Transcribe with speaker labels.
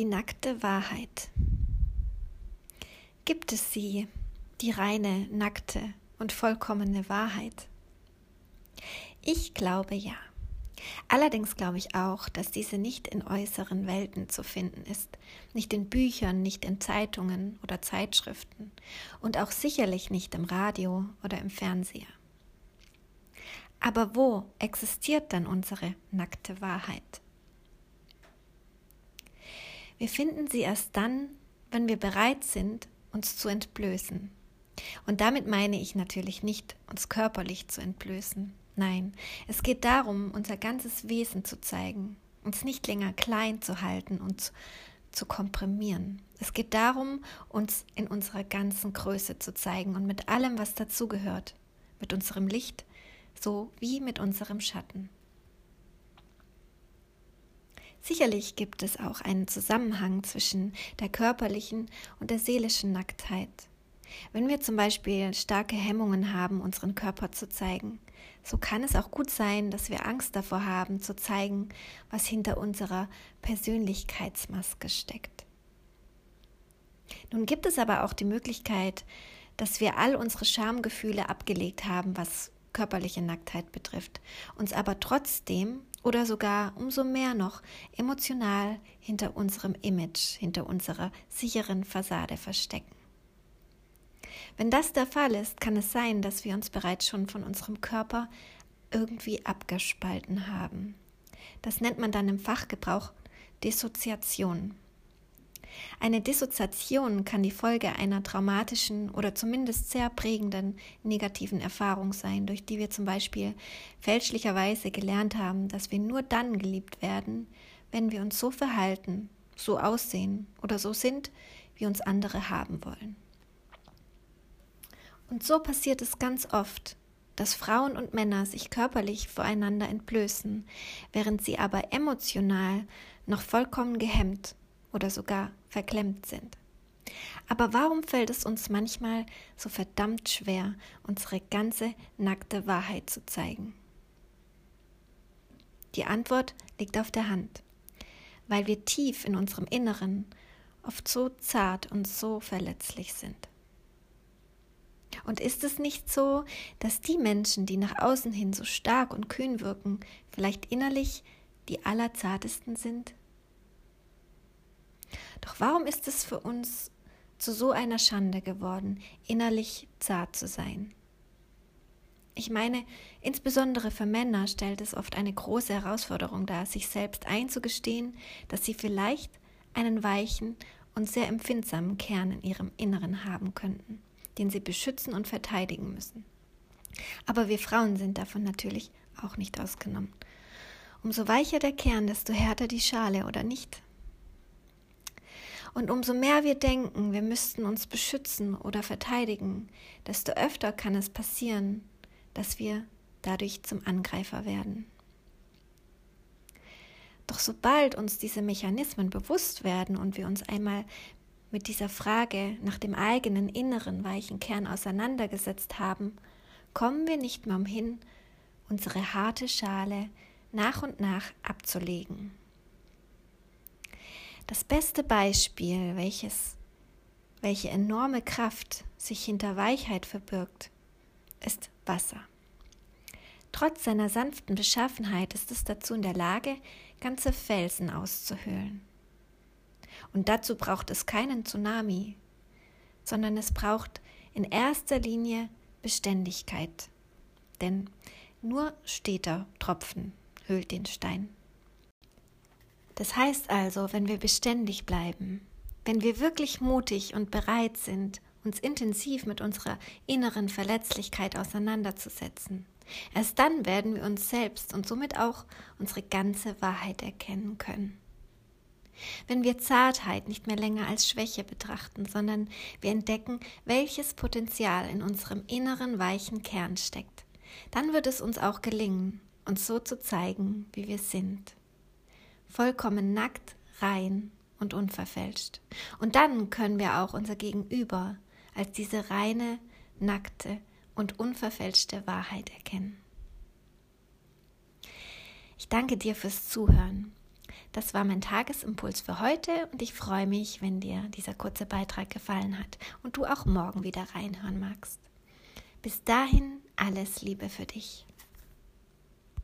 Speaker 1: Die nackte Wahrheit. Gibt es sie, die reine, nackte und vollkommene Wahrheit? Ich glaube ja. Allerdings glaube ich auch, dass diese nicht in äußeren Welten zu finden ist, nicht in Büchern, nicht in Zeitungen oder Zeitschriften und auch sicherlich nicht im Radio oder im Fernseher. Aber wo existiert dann unsere nackte Wahrheit? Wir finden sie erst dann, wenn wir bereit sind, uns zu entblößen. Und damit meine ich natürlich nicht, uns körperlich zu entblößen. Nein, es geht darum, unser ganzes Wesen zu zeigen, uns nicht länger klein zu halten und zu, komprimieren. Es geht darum, uns in unserer ganzen Größe zu zeigen und mit allem, was dazugehört, mit unserem Licht so wie mit unserem Schatten. Sicherlich gibt es auch einen Zusammenhang zwischen der körperlichen und der seelischen Nacktheit. Wenn wir zum Beispiel starke Hemmungen haben, unseren Körper zu zeigen, so kann es auch gut sein, dass wir Angst davor haben, zu zeigen, was hinter unserer Persönlichkeitsmaske steckt. Nun gibt es aber auch die Möglichkeit, dass wir all unsere Schamgefühle abgelegt haben, was körperliche Nacktheit betrifft, uns aber trotzdem oder sogar umso mehr noch emotional hinter unserem Image, hinter unserer sicheren Fassade verstecken. Wenn das der Fall ist, kann es sein, dass wir uns bereits schon von unserem Körper irgendwie abgespalten haben. Das nennt man dann im Fachgebrauch Dissoziation. Eine Dissoziation kann die Folge einer traumatischen oder zumindest sehr prägenden negativen Erfahrung sein, durch die wir zum Beispiel fälschlicherweise gelernt haben, dass wir nur dann geliebt werden, wenn wir uns so verhalten, so aussehen oder so sind, wie uns andere haben wollen. Und so passiert es ganz oft, dass Frauen und Männer sich körperlich voreinander entblößen, während sie aber emotional noch vollkommen gehemmt oder sogar verklemmt sind. Aber warum fällt es uns manchmal so verdammt schwer, unsere ganze nackte Wahrheit zu zeigen? Die Antwort liegt auf der Hand, weil wir tief in unserem Inneren oft so zart und so verletzlich sind. Und ist es nicht so, dass die Menschen, die nach außen hin so stark und kühn wirken, vielleicht innerlich die allerzartesten sind? Doch warum ist es für uns zu so einer Schande geworden, innerlich zart zu sein? Ich meine, insbesondere für Männer stellt es oft eine große Herausforderung dar, sich selbst einzugestehen, dass sie vielleicht einen weichen und sehr empfindsamen Kern in ihrem Inneren haben könnten, den sie beschützen und verteidigen müssen. Aber wir Frauen sind davon natürlich auch nicht ausgenommen. Umso weicher der Kern, desto härter die Schale, oder nicht? Und umso mehr wir denken, wir müssten uns beschützen oder verteidigen, desto öfter kann es passieren, dass wir dadurch zum Angreifer werden. Doch sobald uns diese Mechanismen bewusst werden und wir uns einmal mit dieser Frage nach dem eigenen inneren weichen Kern auseinandergesetzt haben, kommen wir nicht mehr umhin, unsere harte Schale nach und nach abzulegen. Das beste Beispiel, welches, welche enorme Kraft sich hinter Weichheit verbirgt, ist Wasser. Trotz seiner sanften Beschaffenheit ist es dazu in der Lage, ganze Felsen auszuhöhlen. Und dazu braucht es keinen Tsunami, sondern es braucht in erster Linie Beständigkeit. Denn nur steter Tropfen höhlt den Stein. Das heißt also, wenn wir beständig bleiben, wenn wir wirklich mutig und bereit sind, uns intensiv mit unserer inneren Verletzlichkeit auseinanderzusetzen, erst dann werden wir uns selbst und somit auch unsere ganze Wahrheit erkennen können. Wenn wir Zartheit nicht mehr länger als Schwäche betrachten, sondern wir entdecken, welches Potenzial in unserem inneren weichen Kern steckt, dann wird es uns auch gelingen, uns so zu zeigen, wie wir sind vollkommen nackt, rein und unverfälscht. Und dann können wir auch unser Gegenüber als diese reine, nackte und unverfälschte Wahrheit erkennen. Ich danke dir fürs Zuhören. Das war mein Tagesimpuls für heute und ich freue mich, wenn dir dieser kurze Beitrag gefallen hat und du auch morgen wieder reinhören magst. Bis dahin alles Liebe für dich.